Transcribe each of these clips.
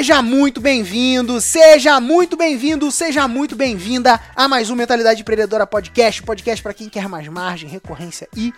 Seja muito bem-vindo, seja muito bem-vindo, seja muito bem-vinda a mais um Mentalidade Empreendedora Podcast, podcast para quem quer mais margem, recorrência e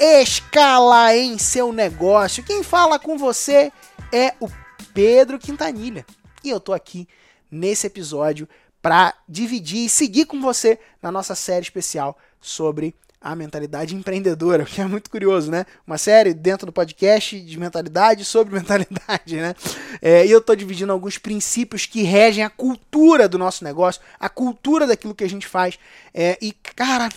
escala em seu negócio. Quem fala com você é o Pedro Quintanilha. E eu tô aqui nesse episódio para dividir e seguir com você na nossa série especial sobre a mentalidade empreendedora, que é muito curioso, né? Uma série dentro do podcast de mentalidade sobre mentalidade, né? É, e eu estou dividindo alguns princípios que regem a cultura do nosso negócio, a cultura daquilo que a gente faz. É, e, cara,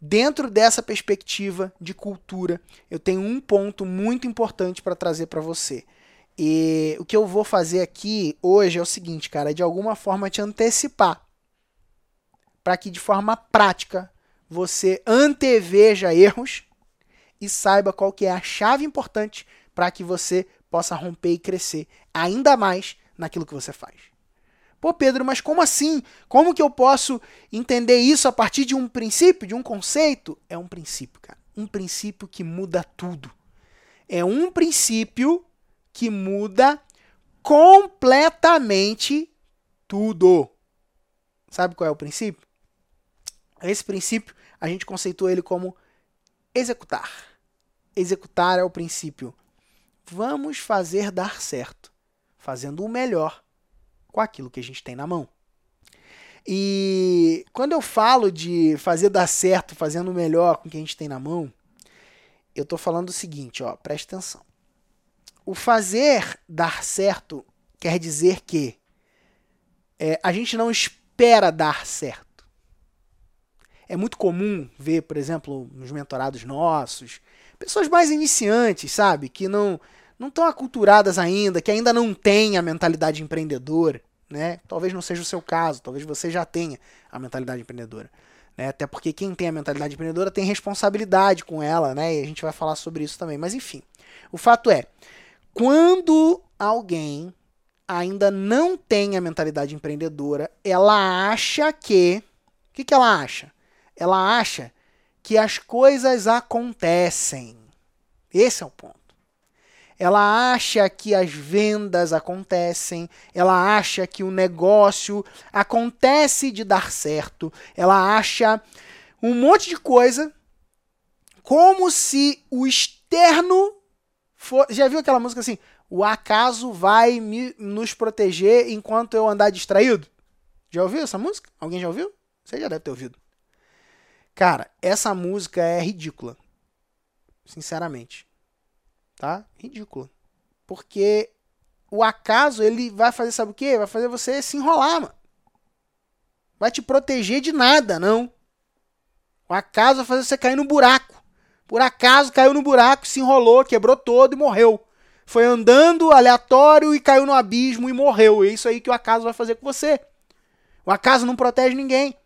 dentro dessa perspectiva de cultura, eu tenho um ponto muito importante para trazer para você. E o que eu vou fazer aqui hoje é o seguinte, cara, é de alguma forma te antecipar para que de forma prática você anteveja erros e saiba qual que é a chave importante para que você possa romper e crescer ainda mais naquilo que você faz. Pô, Pedro, mas como assim? Como que eu posso entender isso a partir de um princípio, de um conceito? É um princípio, cara. Um princípio que muda tudo. É um princípio que muda completamente tudo. Sabe qual é o princípio? Esse princípio a gente conceitua ele como executar. Executar é o princípio. Vamos fazer dar certo, fazendo o melhor com aquilo que a gente tem na mão. E quando eu falo de fazer dar certo, fazendo o melhor com o que a gente tem na mão, eu estou falando o seguinte, ó, preste atenção. O fazer dar certo quer dizer que é, a gente não espera dar certo. É muito comum ver, por exemplo, nos mentorados nossos, pessoas mais iniciantes, sabe? Que não não estão aculturadas ainda, que ainda não têm a mentalidade empreendedora, né? Talvez não seja o seu caso, talvez você já tenha a mentalidade empreendedora. Né? Até porque quem tem a mentalidade empreendedora tem responsabilidade com ela, né? E a gente vai falar sobre isso também. Mas enfim, o fato é, quando alguém ainda não tem a mentalidade empreendedora, ela acha que. O que, que ela acha? Ela acha que as coisas acontecem. Esse é o ponto. Ela acha que as vendas acontecem, ela acha que o negócio acontece de dar certo, ela acha um monte de coisa como se o externo for... Já viu aquela música assim? O acaso vai me, nos proteger enquanto eu andar distraído? Já ouviu essa música? Alguém já ouviu? Você já deve ter ouvido. Cara, essa música é ridícula. Sinceramente. Tá? Ridícula. Porque o acaso, ele vai fazer, sabe o quê? Vai fazer você se enrolar, mano. Vai te proteger de nada, não. O acaso vai fazer você cair no buraco. Por acaso caiu no buraco, se enrolou, quebrou todo e morreu. Foi andando aleatório e caiu no abismo e morreu. É isso aí que o acaso vai fazer com você. O acaso não protege ninguém.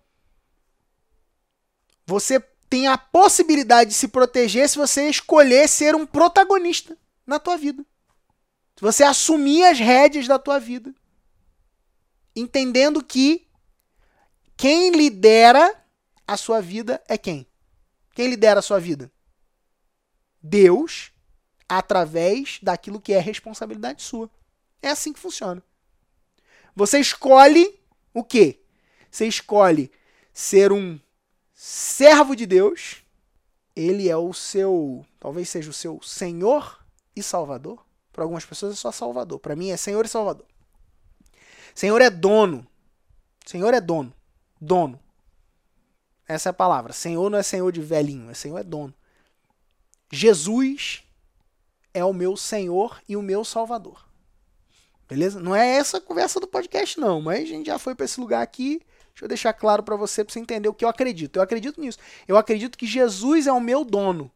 Você tem a possibilidade de se proteger se você escolher ser um protagonista na tua vida. Se você assumir as rédeas da tua vida. Entendendo que quem lidera a sua vida é quem? Quem lidera a sua vida? Deus, através daquilo que é responsabilidade sua. É assim que funciona. Você escolhe o quê? Você escolhe ser um servo de Deus, ele é o seu, talvez seja o seu Senhor e Salvador. Para algumas pessoas é só Salvador. Para mim é Senhor e Salvador. Senhor é dono. Senhor é dono. Dono. Essa é a palavra. Senhor não é Senhor de velhinho, é Senhor é dono. Jesus é o meu Senhor e o meu Salvador. Beleza? Não é essa a conversa do podcast, não, mas a gente já foi para esse lugar aqui. Deixa eu deixar claro para você, para você entender o que eu acredito. Eu acredito nisso. Eu acredito que Jesus é o meu dono.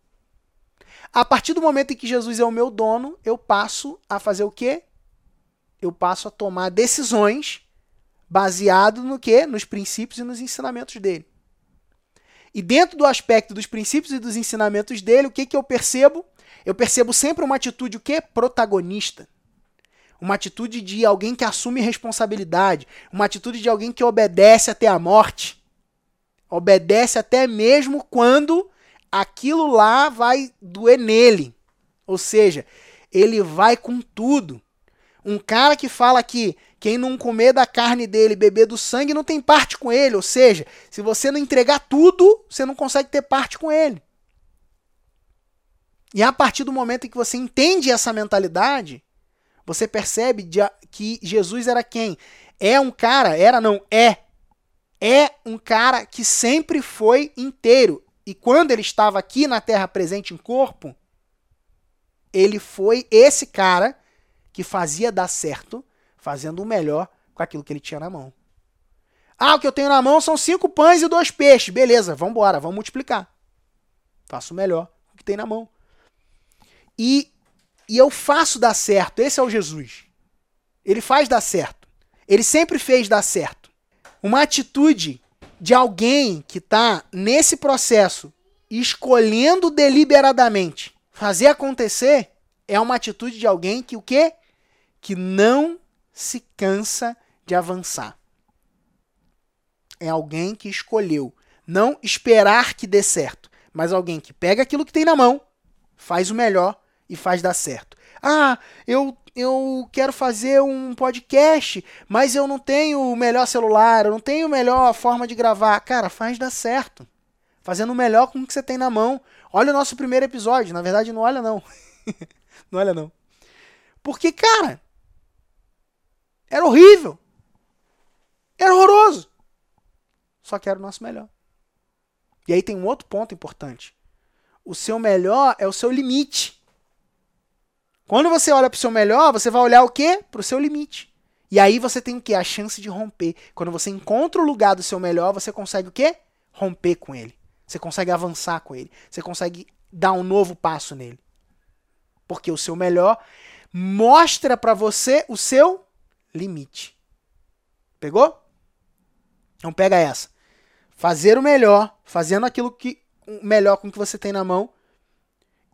A partir do momento em que Jesus é o meu dono, eu passo a fazer o quê? Eu passo a tomar decisões baseado no quê? Nos princípios e nos ensinamentos dele. E dentro do aspecto dos princípios e dos ensinamentos dele, o que, que eu percebo? Eu percebo sempre uma atitude o quê? Protagonista uma atitude de alguém que assume responsabilidade, uma atitude de alguém que obedece até a morte. Obedece até mesmo quando aquilo lá vai doer nele. Ou seja, ele vai com tudo. Um cara que fala que quem não comer da carne dele, beber do sangue, não tem parte com ele. Ou seja, se você não entregar tudo, você não consegue ter parte com ele. E a partir do momento em que você entende essa mentalidade, você percebe que Jesus era quem? É um cara, era não, é. É um cara que sempre foi inteiro. E quando ele estava aqui na terra presente em corpo, ele foi esse cara que fazia dar certo, fazendo o melhor com aquilo que ele tinha na mão. Ah, o que eu tenho na mão são cinco pães e dois peixes. Beleza, vamos embora, vamos multiplicar. Faço o melhor com o que tem na mão. E, e eu faço dar certo. Esse é o Jesus. Ele faz dar certo. Ele sempre fez dar certo. Uma atitude de alguém que está nesse processo escolhendo deliberadamente fazer acontecer é uma atitude de alguém que o quê? Que não se cansa de avançar. É alguém que escolheu não esperar que dê certo, mas alguém que pega aquilo que tem na mão, faz o melhor e faz dar certo. Ah, eu, eu quero fazer um podcast, mas eu não tenho o melhor celular, eu não tenho a melhor forma de gravar. Cara, faz dar certo. Fazendo o melhor com o que você tem na mão. Olha o nosso primeiro episódio. Na verdade, não olha não. não olha não. Porque, cara, era horrível. Era horroroso. Só que era o nosso melhor. E aí tem um outro ponto importante. O seu melhor é o seu limite. Quando você olha para o seu melhor, você vai olhar o quê? Para o seu limite. E aí você tem o quê? A chance de romper. Quando você encontra o lugar do seu melhor, você consegue o quê? Romper com ele. Você consegue avançar com ele. Você consegue dar um novo passo nele. Porque o seu melhor mostra para você o seu limite. Pegou? Então pega essa. Fazer o melhor, fazendo aquilo que melhor com que você tem na mão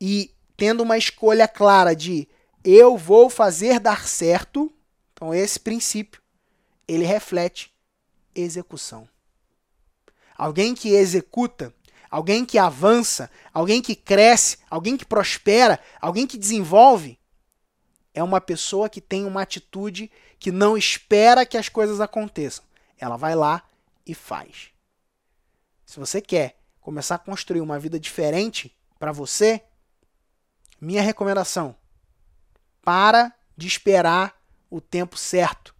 e tendo uma escolha clara de eu vou fazer dar certo, então esse princípio, ele reflete execução. Alguém que executa, alguém que avança, alguém que cresce, alguém que prospera, alguém que desenvolve, é uma pessoa que tem uma atitude que não espera que as coisas aconteçam. Ela vai lá e faz. Se você quer começar a construir uma vida diferente para você, minha recomendação: para de esperar o tempo certo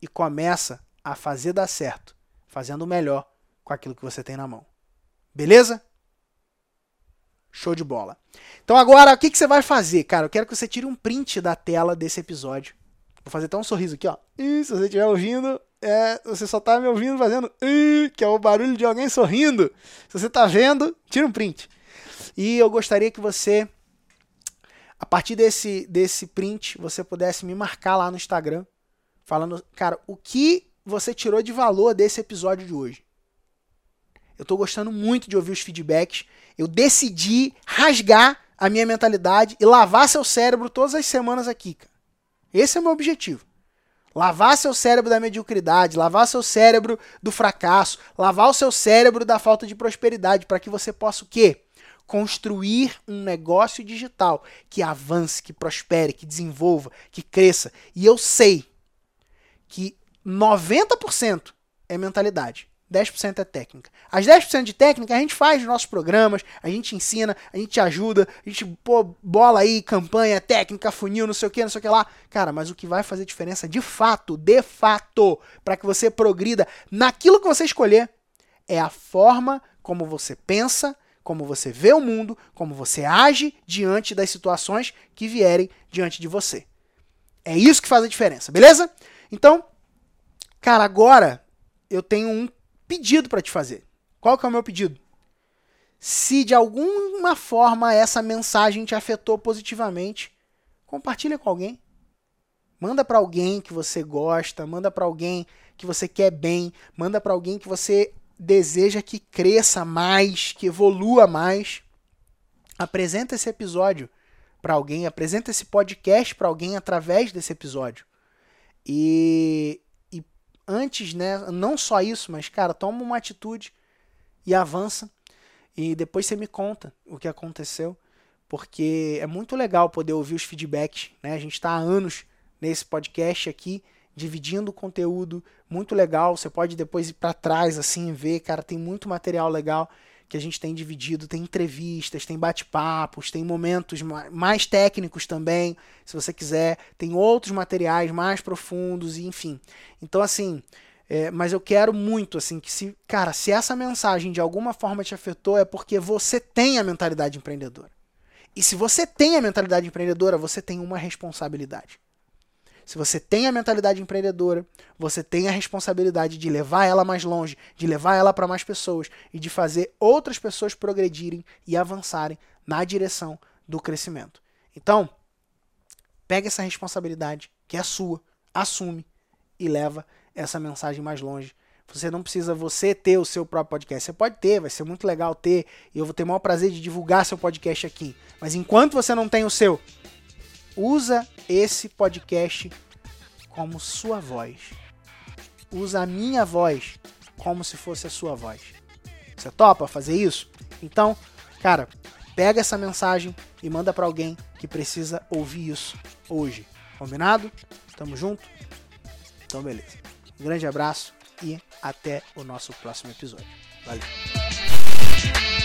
e começa a fazer dar certo, fazendo o melhor com aquilo que você tem na mão. Beleza? Show de bola. Então agora, o que, que você vai fazer? Cara, eu quero que você tire um print da tela desse episódio. Vou fazer até um sorriso aqui, ó. Se você estiver ouvindo, é, você só tá me ouvindo fazendo que é o barulho de alguém sorrindo. Se você tá vendo, tira um print. E eu gostaria que você a partir desse, desse print, você pudesse me marcar lá no Instagram, falando, cara, o que você tirou de valor desse episódio de hoje. Eu estou gostando muito de ouvir os feedbacks. Eu decidi rasgar a minha mentalidade e lavar seu cérebro todas as semanas aqui, cara. Esse é o meu objetivo. Lavar seu cérebro da mediocridade, lavar seu cérebro do fracasso, lavar o seu cérebro da falta de prosperidade, para que você possa o quê? Construir um negócio digital que avance, que prospere, que desenvolva, que cresça. E eu sei que 90% é mentalidade. 10% é técnica. As 10% de técnica a gente faz nos nossos programas, a gente ensina, a gente ajuda, a gente pô, bola aí, campanha, técnica, funil, não sei o que, não sei o que lá. Cara, mas o que vai fazer diferença de fato, de fato, para que você progrida naquilo que você escolher, é a forma como você pensa, como você vê o mundo, como você age diante das situações que vierem diante de você. É isso que faz a diferença, beleza? Então, cara, agora eu tenho um pedido para te fazer. Qual que é o meu pedido? Se de alguma forma essa mensagem te afetou positivamente, compartilha com alguém. Manda para alguém que você gosta, manda para alguém que você quer bem, manda para alguém que você deseja que cresça mais, que evolua mais, apresenta esse episódio para alguém, apresenta esse podcast para alguém através desse episódio. E, e antes, né, não só isso, mas cara, toma uma atitude e avança e depois você me conta o que aconteceu, porque é muito legal poder ouvir os feedbacks, né? A gente está há anos nesse podcast aqui, dividindo conteúdo, muito legal. Você pode depois ir para trás assim e ver, cara, tem muito material legal que a gente tem dividido, tem entrevistas, tem bate-papos, tem momentos mais técnicos também, se você quiser, tem outros materiais mais profundos, enfim. Então, assim, é, mas eu quero muito, assim, que se, cara, se essa mensagem de alguma forma te afetou, é porque você tem a mentalidade empreendedora. E se você tem a mentalidade empreendedora, você tem uma responsabilidade. Se você tem a mentalidade empreendedora, você tem a responsabilidade de levar ela mais longe, de levar ela para mais pessoas e de fazer outras pessoas progredirem e avançarem na direção do crescimento. Então, pega essa responsabilidade que é sua, assume e leva essa mensagem mais longe. Você não precisa você ter o seu próprio podcast. Você pode ter, vai ser muito legal ter, e eu vou ter o maior prazer de divulgar seu podcast aqui. Mas enquanto você não tem o seu, usa esse podcast como sua voz. Usa a minha voz como se fosse a sua voz. Você topa fazer isso? Então, cara, pega essa mensagem e manda para alguém que precisa ouvir isso hoje. Combinado? Tamo junto? Então, beleza. Um grande abraço e até o nosso próximo episódio. Valeu!